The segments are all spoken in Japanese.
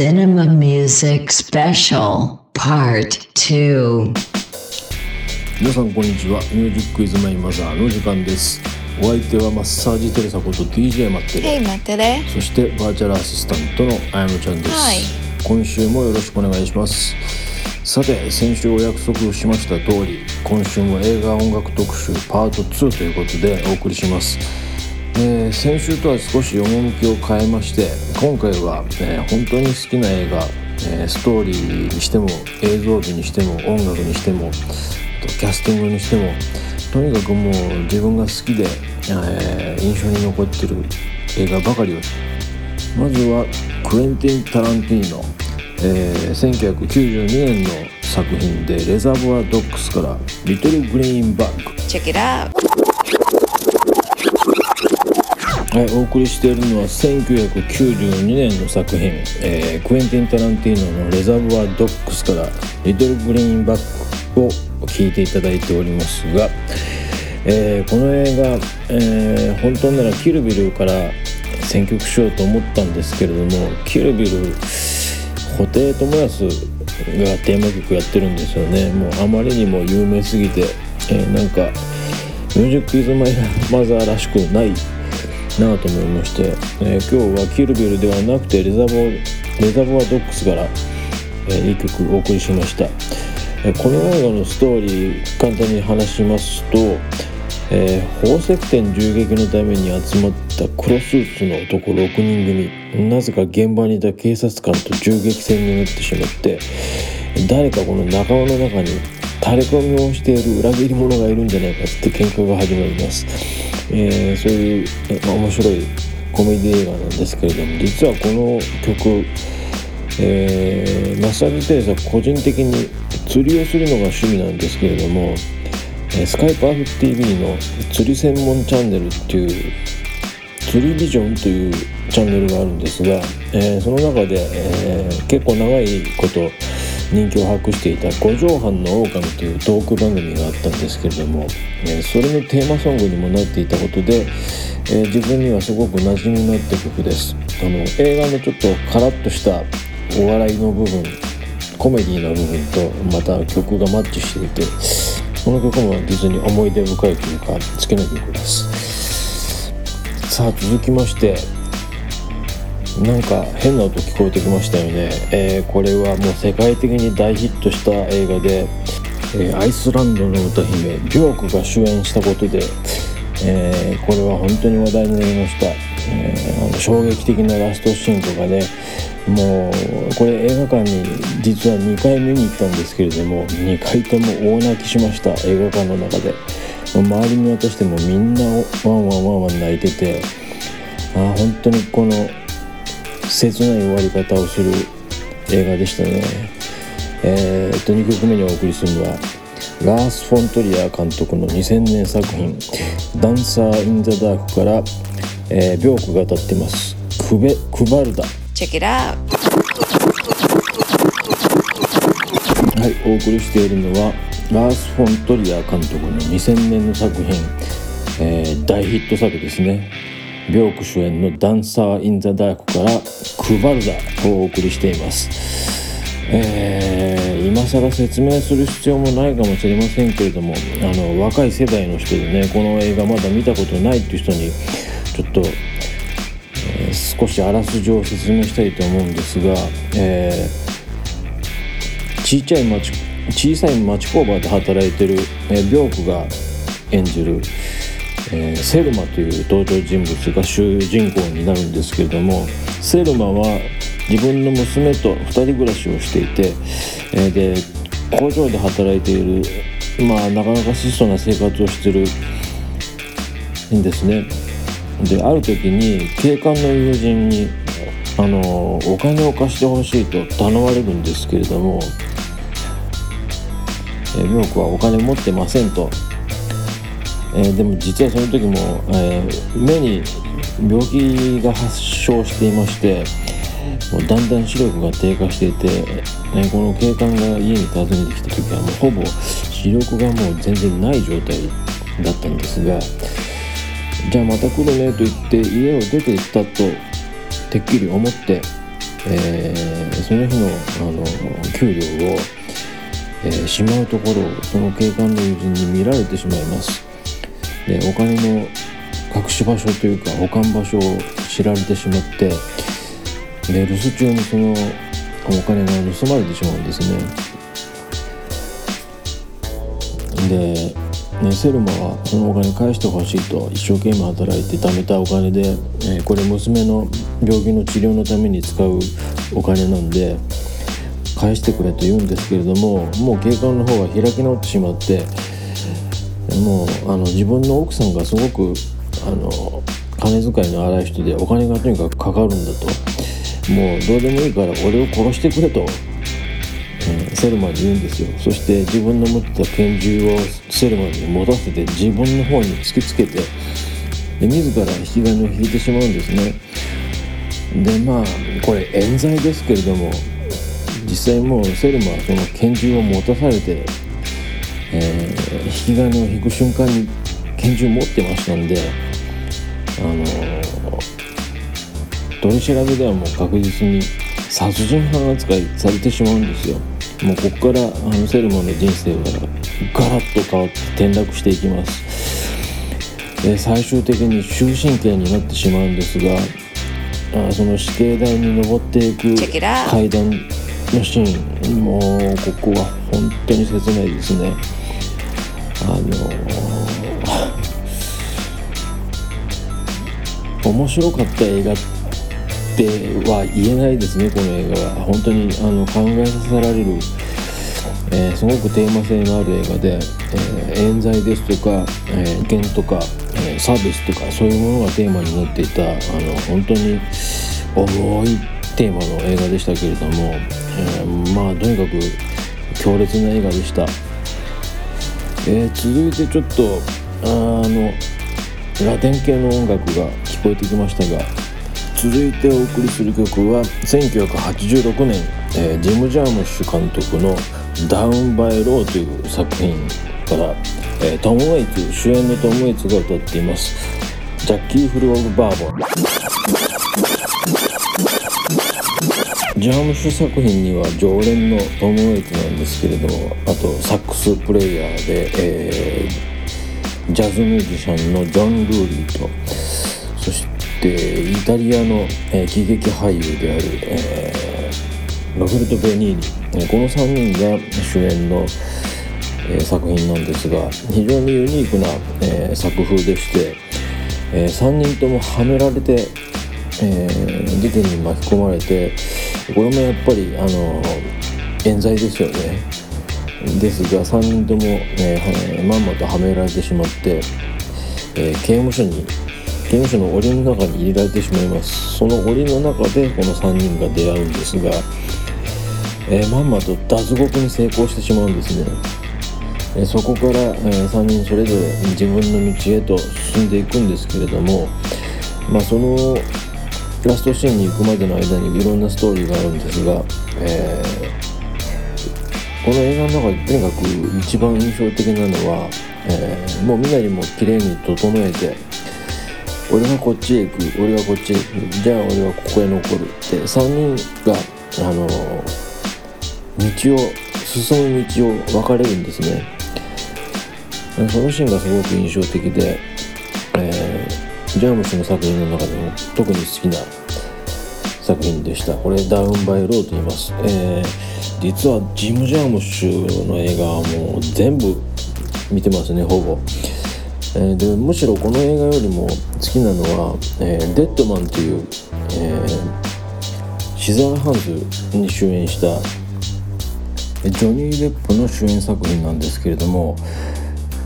Cinema Music Special Part 2皆さんこんにちは。ミュージックイズマイマザーの時間です。お相手はマッサージテレサこと DJ マッテレってね。そしてバーチャルアシスタントのあやむちゃんです、はい。今週もよろしくお願いします。さて先週お約束をしました通り今週も映画音楽特集パート2ということでお送りしますえー先週とは少し趣を変えまして今回は、えー本当に好きな映画、えーストーリーにしても映像美にしても音楽にしてもキャスティングにしてもとにかくもう自分が好きで、えー印象に残ってる映画ばかりをまずはクエンティン・タランティーノ、えー1992年の作品で「レザーボア・ドッグス」から「リトル・グリーンバッグ」はい、お送りしているのは1992年の作品、えークエンティン・タランティーノの「レザボア・ドッグス」から「リトル・グリーンバック」を聴いていただいておりますが、えーこの映画、えー本当ならキルビルから選曲しようと思ったんですけれどもキルビル布袋寅泰がテーマ曲やってるんですよね。もうあまりにも有名すぎて、えーなんかミュージックイズマイマザーらしくないなと思いまして、えー今日はキルビルではなくてレザボレザボアドッグスから、えー、いい曲お送りしました、えーこの映画のストーリー簡単に話しますと、えー宝石店銃撃のために集まった黒スーツの男6人組。なぜか現場にいた警察官と銃撃戦になってしまって誰かこの仲間の中に垂れ込みをしている裏切り者がいるんじゃないかって喧嘩が始まります、えーそういう、えま面白いコメディ映画なんですけれども実はこの曲、えーマッサージテレサ個人的に釣りをするのが趣味なんですけれども、えースカイパーフ TV の釣り専門チャンネルっていう釣りビジョンというチャンネルがあるんですが、えーその中で、えー結構長いこと人気を博していた「五畳半の狼というトーク番組があったんですけれども、えそれのテーマソングにもなっていたことで、え自分にはすごく馴染みのあった曲です。あの映画のちょっとカラッとしたお笑いの部分コメディな部分とまた曲がマッチしていてこの曲も実に思い出深いというか好きな曲です。さあ続きましてなんか変な音聞こえてきましたよね、えーこれはもう世界的に大ヒットした映画で、えーアイスランドの歌姫ビョークが主演したことで、えーこれは本当に話題になりました、えー衝撃的なラストシーンとかね。もうこれ映画館に実は2回見に行ったんですけれども2回とも大泣きしました映画館の中で。周り見渡してもみんなワンワンワンワン泣いててあ本当にこの切ない終わり方をする映画でしたね。えーっと2曲目にお送りするのはラース・フォン・トリアー監督の2000年作品「ダンサー・イン・ザ・ダーク」から、えー、ビョークが歌ってます「クベ・クバルダ」.はい、お送りしているのはラース・フォントリア監督の2000年の作品、えー大ヒット作ですねビョーク主演の「ダンサー・イン・ザ・ダーク」から「クバルダ」をお送りしています、えー今更説明する必要もないかもしれませんけれどもあの若い世代の人でねこの映画まだ見たことないっていう人にちょっと、えー少しあらすじを説明したいと思うんですが、えー小さい町小さい町工場で働いてる、えービョークが演じる、えーセルマという登場人物が主人公になるんですけれどもセルマは自分の娘と2人暮らしをしていて、えーで工場で働いているまあなかなか質素な生活をしてるんですね。である時に警官の友人にあのお金を貸してほしいと頼まれるんですけれどもえー、ミョークはお金持ってませんと、えーでも実はその時も、えー目に病気が発症していましてもうだんだん視力が低下していて、ね、この警官が家に訪ねてきた時はもうほぼ視力がもう全然ない状態だったんですがじゃあまた来るねと言って家を出て行ったとてっきり思ってえーその日のあの給料を、えーしまうところをその警官の友人に見られてしまいます。でお金の隠し場所というか保管場所を知られてしまってで留守中にそのお金が盗まれてしまうんですね。でね、セルマはそのお金返してほしいと一生懸命働いて貯めたお金で、えこれ娘の病気の治療のために使うお金なんで返してくれと言うんですけれどももう警官の方は開き直ってしまってもうあの自分の奥さんがすごくあの金遣いの荒い人でお金がとにかくかかるんだと。もうどうでもいいから俺を殺してくれとえーセルマに言うんですよ。そして自分の持ってた拳銃をセルマに持たせて自分の方に突きつけてで自ら引き金を引いてしまうんですね。でまあこれ冤罪ですけれども実際もうセルマはその拳銃を持たされて、ー引き金を引く瞬間に拳銃持ってましたんであの取り調べではもう確実に殺人犯扱いされてしまうんですよ。もうここからあのセルマの人生はガラッと変わって転落していきます。で最終的に終身刑になってしまうんですがあその死刑台に登っていく.階段のシーンもうここは本当に切ないですねあの面白かった映画っては言えないですねこの映画は。本当にあの考えさせられる、えーすごくテーマ性のある映画で、えー冤罪ですとか、えー、危険とか、えー差別とかそういうものがテーマになっていたあの本当に重いテーマの映画でしたけれども、えまあとにかく強烈な映画でした、えー続いてちょっとあのラテン系の音楽が聞こえてきましたが続いてお送りする曲は1986年、えージム・ジャームッシュ監督の「ダウン・バイ・ロー」という作品から、えートム・ウェイツ主演のトム・ウェイツが歌っています「 Jockey Full of Bourbon」ジャームッシュ作品には常連のトム・ウェイツなんですけれどもあとサックスプレイヤーで、えージャズミュージシャンのジョン・ルーリーとそしてイタリアの、えー喜劇俳優である、えーロベルト・ベニーニこの3人が主演の、えー作品なんですが非常にユニークな、えー作風でして、え3人ともはめられて、えー事件に巻き込まれてこれもやっぱりあの冤罪ですよね。ですが3人とも、えーまんまとはめられてしまって、えー刑務所に刑務所の檻の中に入れられてしまいます。その檻の中でこの3人が出会うんですが、えーまんまと脱獄に成功してしまうんですね、えそこから、え3人それぞれ自分の道へと進んでいくんですけれどもまあそのラストシーンに行くまでの間にいろんなストーリーがあるんですが、えーこの映画の中でとにかく一番印象的なのは、えーもうみなりも綺麗に整えて俺はこっちへ行く俺はこっちへ行くじゃあ俺はここへ残るって3人があの道を進む道を分かれるんですね。そのシーンがすごく印象的で、えージャームスの作品の中でも特に好きな作品でした。これダウンバイローと言います、えー実はジム・ジャームッシュの映画はもう全部見てますねほぼ、えーでむしろこの映画よりも好きなのは、えーデッドマンという、えーシザーハンズに主演したジョニー・デップの主演作品なんですけれども、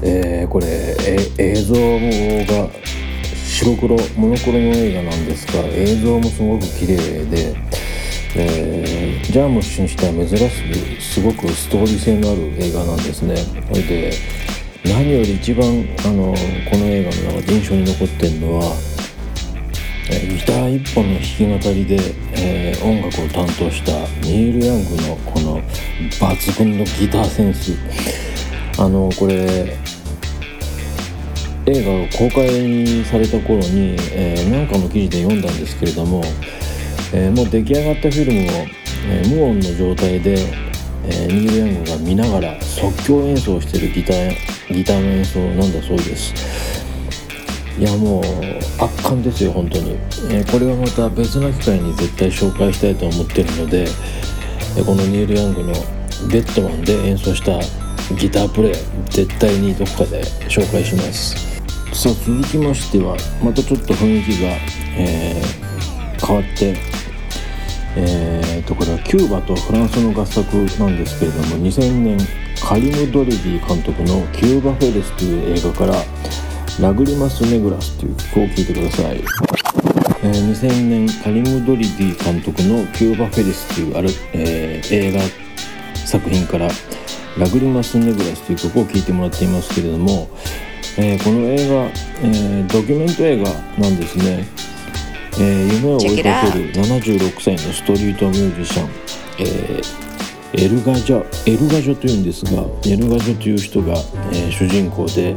えーこれえ映像が白黒モノクロの映画なんですが映像もすごく綺麗で、えージャームッシュにしては珍しくすごくストーリー性のある映画なんですね。それで何より一番あのこの映画の中で印象に残ってるのはえギター一本の弾き語りで、えー音楽を担当したニール・ヤングのこの抜群のギターセンス。あのこれ映画が公開された頃に、えーなんかの記事で読んだんですけれども、えー、もう出来上がったフィルムを、えー、無音の状態で、えー、ニール・ヤングが見ながら即興演奏してるギターギターの演奏なんだそうです。いやもう圧巻ですよ本当に、え、これはまた別な機会に絶対紹介したいと思ってるので、え、このニール・ヤングのベッドマンで演奏したギタープレイ絶対にどっかで紹介します。さあ続きましてはまたちょっと雰囲気が、えー、変わってえーと、これはキューバとフランスの合作なんですけれども2000年カリム・ドリビー監督の「キューバ・フェレス」という映画から「ラグリマス・ネグラス」という曲を聴いてください、えー、2000年カリム・ドリビー監督の「キューバ・フェレス」というある、えー、映画作品から「ラグリマス・ネグラス」という曲を聴いてもらっていますけれども、えー、この映画、えドキュメント映画なんですね。えー、夢を追いかける76歳のストリートミュージシャン、えー、エルガジャエルガジョというんですがエルガジョという人が、えー、主人公で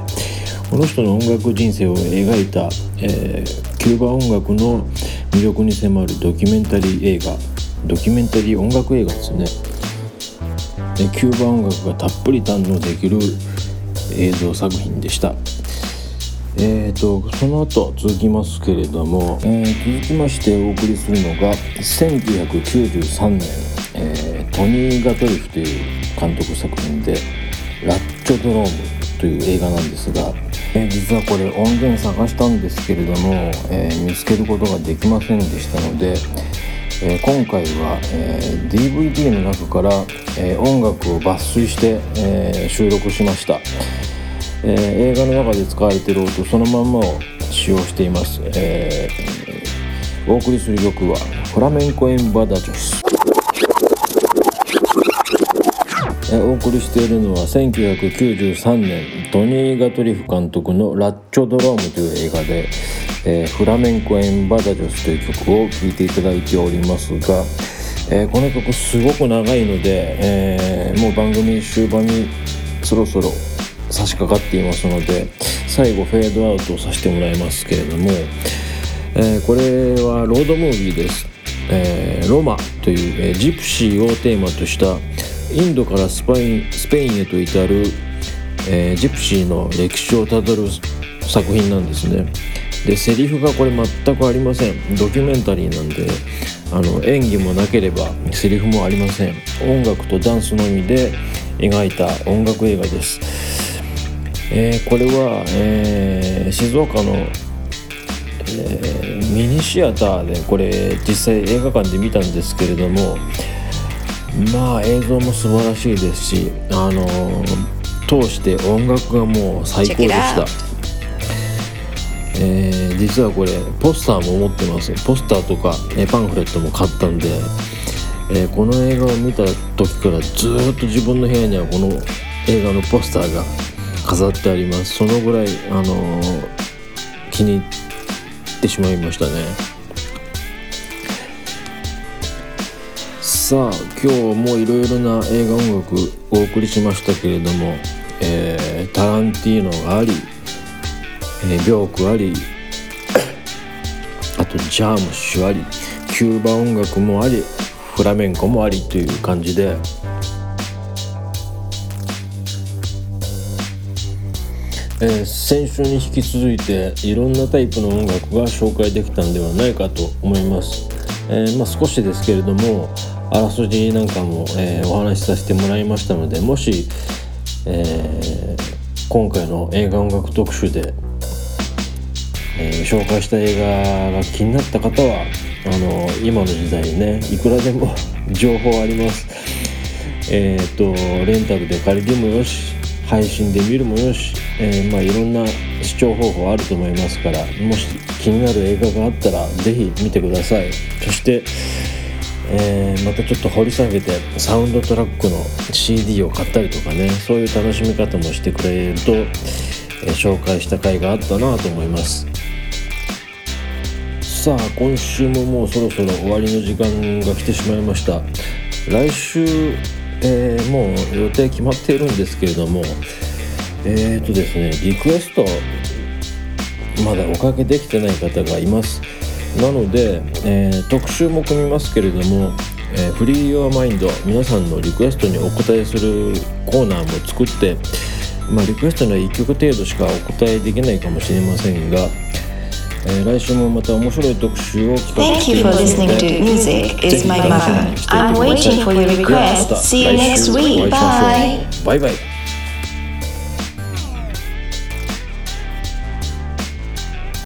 この人の音楽人生を描いた、えー、キューバ音楽の魅力に迫るドキュメンタリー映画ドキュメンタリー音楽映画ですねでキューバ音楽がたっぷり堪能できる映像作品でした。えーと、その後続きますけれども、えー、続きましてお送りするのが1993年、えー、トニー・ガトリフという監督作品で「ラッチョドローム」という映画なんですが、えー、実はこれ音源探したんですけれども、え見つけることができませんでしたので、え今回は、え DVD の中から、え音楽を抜粋して、え収録しました。えー、映画の中で使われている音そのまんまを使用しています、えー、お送りする曲はフラメンコ・エンバダジョス。お送りしているのは1993年トニー・ガトリフ監督の「ラッチョ・ドローム」という映画で、えー、フラメンコ・エンバダジョスという曲を聴いていただいておりますが、えー、この曲すごく長いので、えー、もう番組終盤にそろそろ差し掛かっていますので最後フェードアウトをさせてもらいますけれども、えー、これはロードムービーです、えー、ロマという、えー、ジプシーをテーマとしたインドからスパインスペインへと至る、えジプシーの歴史をたどる作品なんですね。でセリフがこれ全くありません。ドキュメンタリーなんであの演技もなければセリフもありません。音楽とダンスのみで描いた音楽映画です。えー、これは、えー、静岡の、えー、ミニシアターでこれ実際映画館で見たんですけれどもまあ映像も素晴らしいですし、あの通して音楽がもう最高でした。えー、実はこれポスターも持ってますポスターとか、えパンフレットも買ったんで、えー、この映画を見た時からずっと自分の部屋にはこの映画のポスターが飾ってあります。そのぐらいあの、気に入ってしまいましたね。さあ今日もいろいろな映画音楽お送りしましたけれども、えー、タランティーノがあり、えー、ビョークありあとジャームシュありキューバ音楽もありフラメンコもありという感じでえー、先週に引き続いていろんなタイプの音楽が紹介できたんではないかと思います、えー、まあ、少しですけれどもあらすじなんかも、えー、お話しさせてもらいましたのでもし、え今回の映画音楽特集で、え紹介した映画が気になった方はあの今の時代ねいくらでも 情報あります。えっ、とレンタルで借りてもよし配信で見るもよし、えー、まあいろんな視聴方法あると思いますからもし気になる映画があったら是非見てください。そして、えー、またちょっと掘り下げてサウンドトラックの CD を買ったりとかねそういう楽しみ方もしてくれると、えー、紹介した回があったなと思います。さあ今週ももうそろそろ終わりの時間が来てしまいました。来週え、もう予定決まっているんですけれどもえっ、ー、とですねリクエストまだおかけできてない方がいます、なので、えー特集も組みますけれども、えーフリー・ヨア・マインド皆さんのリクエストにお答えするコーナーも作って、まあ、リクエストには1曲程度しかお答えできないかもしれませんが、えー来週もまた面白い特集を企画 Thank してい you ま for すの listening で to Music ぜ is ひ my 楽しみに mother. I'm waiting for your request. See you 来 next week. Bye. バイバイ